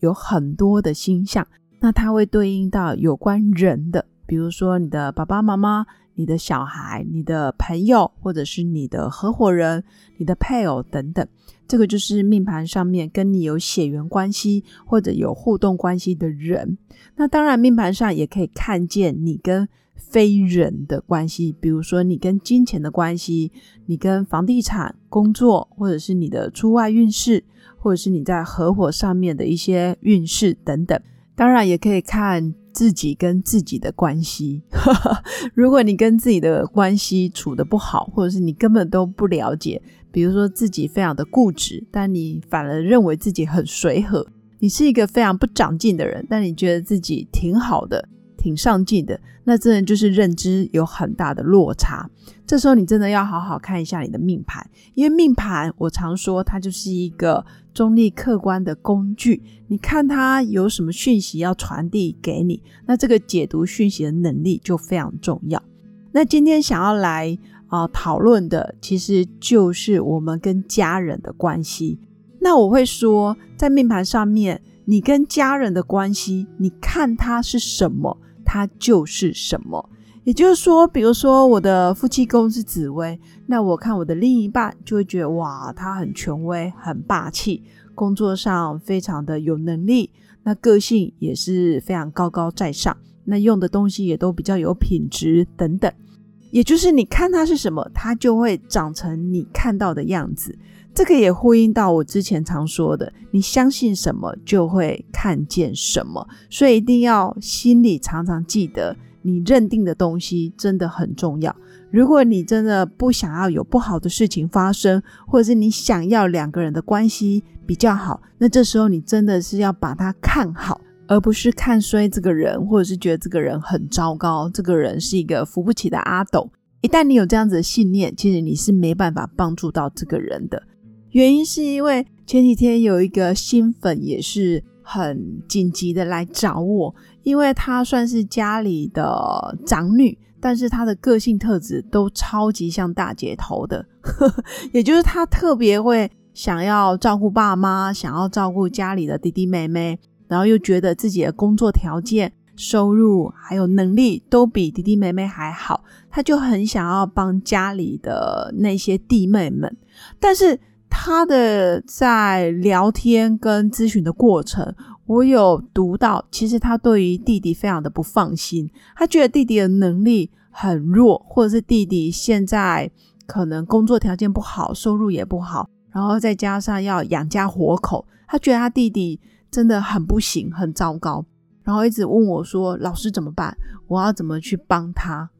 有很多的星象，那它会对应到有关人的，比如说你的爸爸妈妈、你的小孩、你的朋友，或者是你的合伙人、你的配偶等等。这个就是命盘上面跟你有血缘关系或者有互动关系的人。那当然，命盘上也可以看见你跟非人的关系，比如说你跟金钱的关系，你跟房地产、工作，或者是你的出外运势。或者是你在合伙上面的一些运势等等，当然也可以看自己跟自己的关系。如果你跟自己的关系处的不好，或者是你根本都不了解，比如说自己非常的固执，但你反而认为自己很随和，你是一个非常不长进的人，但你觉得自己挺好的。挺上进的，那真的就是认知有很大的落差。这时候你真的要好好看一下你的命盘，因为命盘我常说它就是一个中立客观的工具。你看它有什么讯息要传递给你，那这个解读讯息的能力就非常重要。那今天想要来啊讨论的，其实就是我们跟家人的关系。那我会说，在命盘上面，你跟家人的关系，你看它是什么？它就是什么，也就是说，比如说我的夫妻宫是紫薇，那我看我的另一半就会觉得哇，他很权威、很霸气，工作上非常的有能力，那个性也是非常高高在上，那用的东西也都比较有品质等等。也就是你看它是什么，它就会长成你看到的样子。这个也呼应到我之前常说的，你相信什么就会看见什么，所以一定要心里常常记得，你认定的东西真的很重要。如果你真的不想要有不好的事情发生，或者是你想要两个人的关系比较好，那这时候你真的是要把它看好，而不是看衰这个人，或者是觉得这个人很糟糕，这个人是一个扶不起的阿斗。一旦你有这样子的信念，其实你是没办法帮助到这个人的。原因是因为前几天有一个新粉也是很紧急的来找我，因为她算是家里的长女，但是她的个性特质都超级像大姐头的，也就是她特别会想要照顾爸妈，想要照顾家里的弟弟妹妹，然后又觉得自己的工作条件、收入还有能力都比弟弟妹妹还好，他就很想要帮家里的那些弟妹们，但是。他的在聊天跟咨询的过程，我有读到，其实他对于弟弟非常的不放心，他觉得弟弟的能力很弱，或者是弟弟现在可能工作条件不好，收入也不好，然后再加上要养家活口，他觉得他弟弟真的很不行，很糟糕，然后一直问我说：“老师怎么办？我要怎么去帮他？”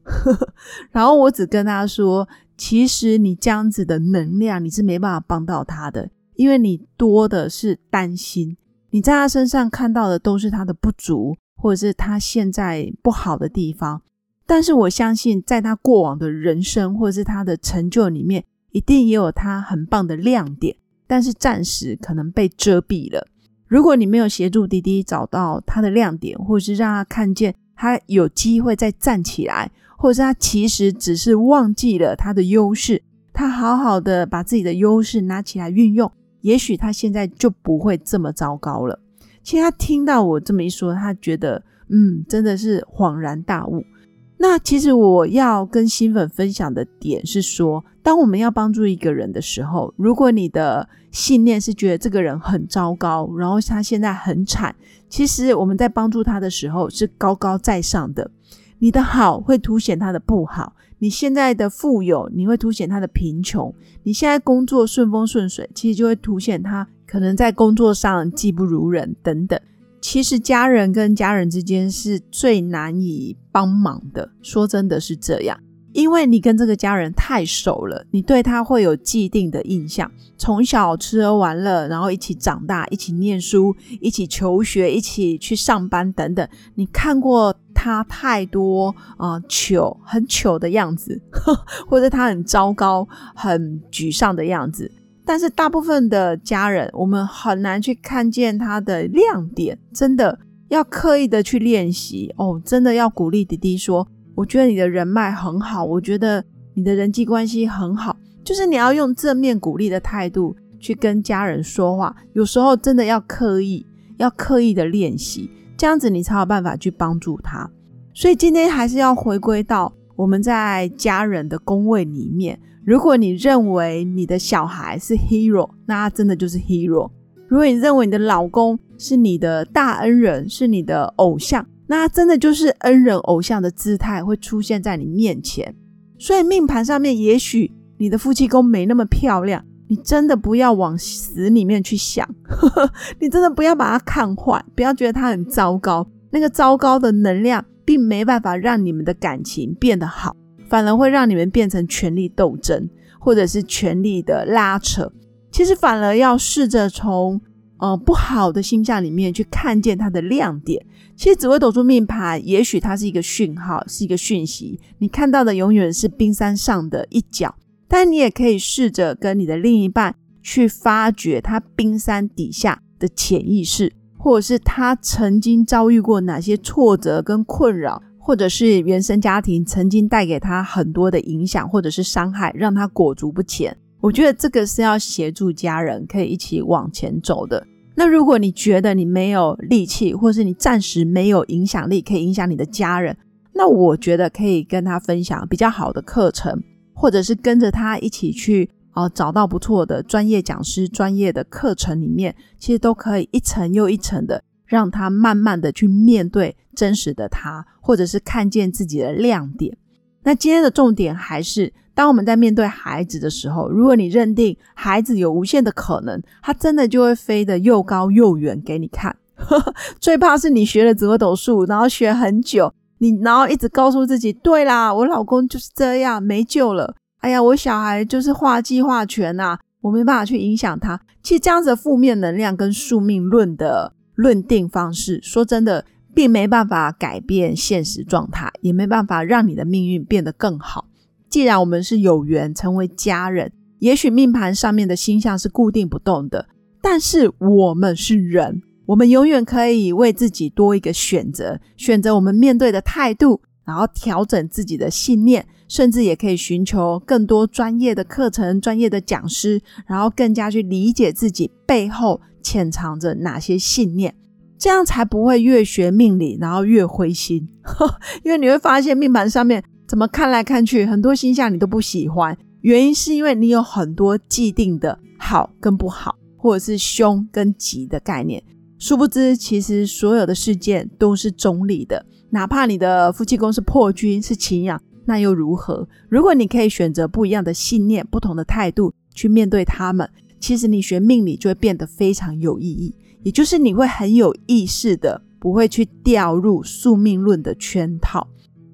然后我只跟他说。其实你这样子的能量，你是没办法帮到他的，因为你多的是担心，你在他身上看到的都是他的不足，或者是他现在不好的地方。但是我相信，在他过往的人生或者是他的成就里面，一定也有他很棒的亮点，但是暂时可能被遮蔽了。如果你没有协助弟弟找到他的亮点，或者是让他看见他有机会再站起来。或者是他其实只是忘记了他的优势，他好好的把自己的优势拿起来运用，也许他现在就不会这么糟糕了。其实他听到我这么一说，他觉得嗯，真的是恍然大悟。那其实我要跟新粉分享的点是说，当我们要帮助一个人的时候，如果你的信念是觉得这个人很糟糕，然后他现在很惨，其实我们在帮助他的时候是高高在上的。你的好会凸显他的不好，你现在的富有，你会凸显他的贫穷。你现在工作顺风顺水，其实就会凸显他可能在工作上技不如人等等。其实家人跟家人之间是最难以帮忙的，说真的是这样。因为你跟这个家人太熟了，你对他会有既定的印象。从小吃喝玩乐，然后一起长大，一起念书，一起求学，一起去上班等等。你看过他太多啊糗，很糗的样子，或者他很糟糕、很沮丧的样子。但是大部分的家人，我们很难去看见他的亮点，真的要刻意的去练习哦。真的要鼓励弟弟说。我觉得你的人脉很好，我觉得你的人际关系很好，就是你要用正面鼓励的态度去跟家人说话。有时候真的要刻意，要刻意的练习，这样子你才有办法去帮助他。所以今天还是要回归到我们在家人的宫位里面。如果你认为你的小孩是 hero，那他真的就是 hero；如果你认为你的老公是你的大恩人，是你的偶像。那他真的就是恩人偶像的姿态会出现在你面前，所以命盘上面也许你的夫妻宫没那么漂亮，你真的不要往死里面去想，你真的不要把它看坏，不要觉得它很糟糕。那个糟糕的能量并没办法让你们的感情变得好，反而会让你们变成权力斗争，或者是权力的拉扯。其实反而要试着从。呃，不好的星象里面去看见它的亮点。其实紫微斗数命盘，也许它是一个讯号，是一个讯息。你看到的永远是冰山上的一角，但你也可以试着跟你的另一半去发掘他冰山底下的潜意识，或者是他曾经遭遇过哪些挫折跟困扰，或者是原生家庭曾经带给他很多的影响或者是伤害，让他裹足不前。我觉得这个是要协助家人可以一起往前走的。那如果你觉得你没有力气，或是你暂时没有影响力可以影响你的家人，那我觉得可以跟他分享比较好的课程，或者是跟着他一起去啊找到不错的专业讲师、专业的课程里面，其实都可以一层又一层的让他慢慢的去面对真实的他，或者是看见自己的亮点。那今天的重点还是。当我们在面对孩子的时候，如果你认定孩子有无限的可能，他真的就会飞得又高又远给你看。最怕是你学了紫微斗数，然后学很久，你然后一直告诉自己，对啦，我老公就是这样，没救了。哎呀，我小孩就是画计划权呐，我没办法去影响他。其实这样子负面能量跟宿命论的论定方式，说真的，并没办法改变现实状态，也没办法让你的命运变得更好。既然我们是有缘成为家人，也许命盘上面的星象是固定不动的，但是我们是人，我们永远可以为自己多一个选择，选择我们面对的态度，然后调整自己的信念，甚至也可以寻求更多专业的课程、专业的讲师，然后更加去理解自己背后潜藏着哪些信念，这样才不会越学命理然后越灰心呵，因为你会发现命盘上面。怎么看来看去，很多星象你都不喜欢，原因是因为你有很多既定的好跟不好，或者是凶跟吉的概念。殊不知，其实所有的事件都是中立的，哪怕你的夫妻宫是破军是情养，那又如何？如果你可以选择不一样的信念、不同的态度去面对他们，其实你学命理就会变得非常有意义，也就是你会很有意识的，不会去掉入宿命论的圈套。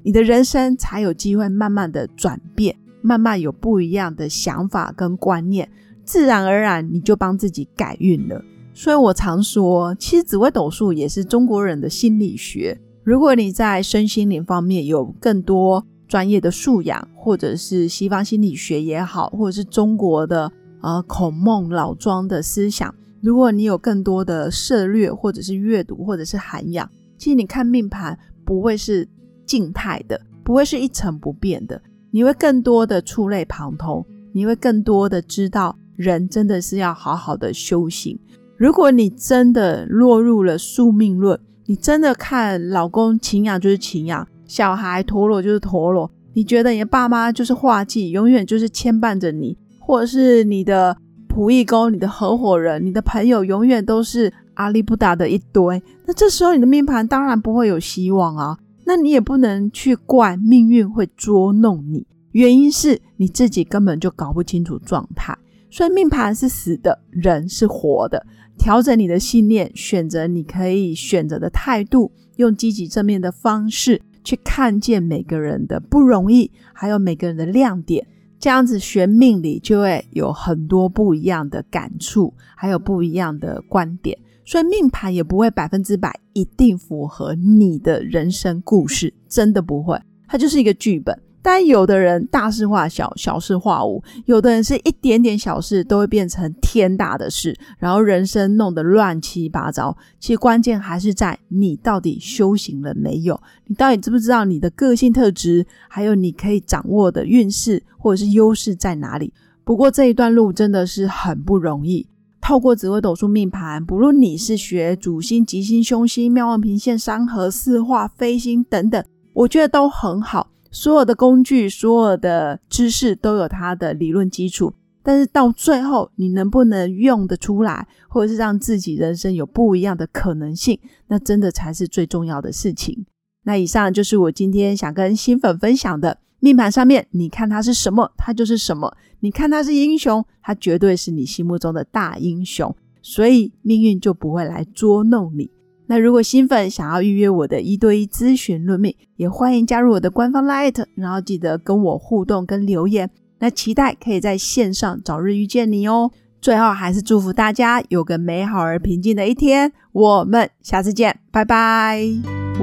你的人生才有机会慢慢的转变，慢慢有不一样的想法跟观念，自然而然你就帮自己改运了。所以我常说，其实紫微斗数也是中国人的心理学。如果你在身心灵方面有更多专业的素养，或者是西方心理学也好，或者是中国的呃孔孟老庄的思想，如果你有更多的涉略，或者是阅读，或者是涵养，其实你看命盘不会是。静态的不会是一成不变的，你会更多的触类旁通，你会更多的知道人真的是要好好的修行。如果你真的落入了宿命论，你真的看老公情养就是情养，小孩陀螺就是陀螺，你觉得你的爸妈就是画技，永远就是牵绊着你，或者是你的仆役工、你的合伙人、你的朋友，永远都是阿里不达的一堆，那这时候你的命盘当然不会有希望啊。那你也不能去怪命运会捉弄你，原因是你自己根本就搞不清楚状态。所以命盘是死的，人是活的。调整你的信念，选择你可以选择的态度，用积极正面的方式去看见每个人的不容易，还有每个人的亮点。这样子学命理就会有很多不一样的感触，还有不一样的观点，所以命盘也不会百分之百一定符合你的人生故事，真的不会，它就是一个剧本。但有的人大事化小，小事化无；有的人是一点点小事都会变成天大的事，然后人生弄得乱七八糟。其实关键还是在你到底修行了没有？你到底知不知道你的个性特质，还有你可以掌握的运势或者是优势在哪里？不过这一段路真的是很不容易。透过紫微斗数命盘，不论你是学主星、吉星、凶星、妙望平线、山河四化、飞星等等，我觉得都很好。所有的工具、所有的知识都有它的理论基础，但是到最后你能不能用得出来，或者是让自己人生有不一样的可能性，那真的才是最重要的事情。那以上就是我今天想跟新粉分享的命盘上面，你看它是什么，它就是什么；你看它是英雄，它绝对是你心目中的大英雄，所以命运就不会来捉弄你。那如果新粉想要预约我的一对一咨询论命，也欢迎加入我的官方 Light，然后记得跟我互动跟留言。那期待可以在线上早日遇见你哦。最后还是祝福大家有个美好而平静的一天。我们下次见，拜拜。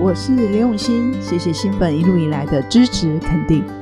我是刘永新，谢谢新粉一路以来的支持肯定。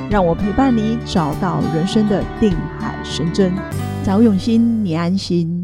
让我陪伴你，找到人生的定海神针。找永新，你安心。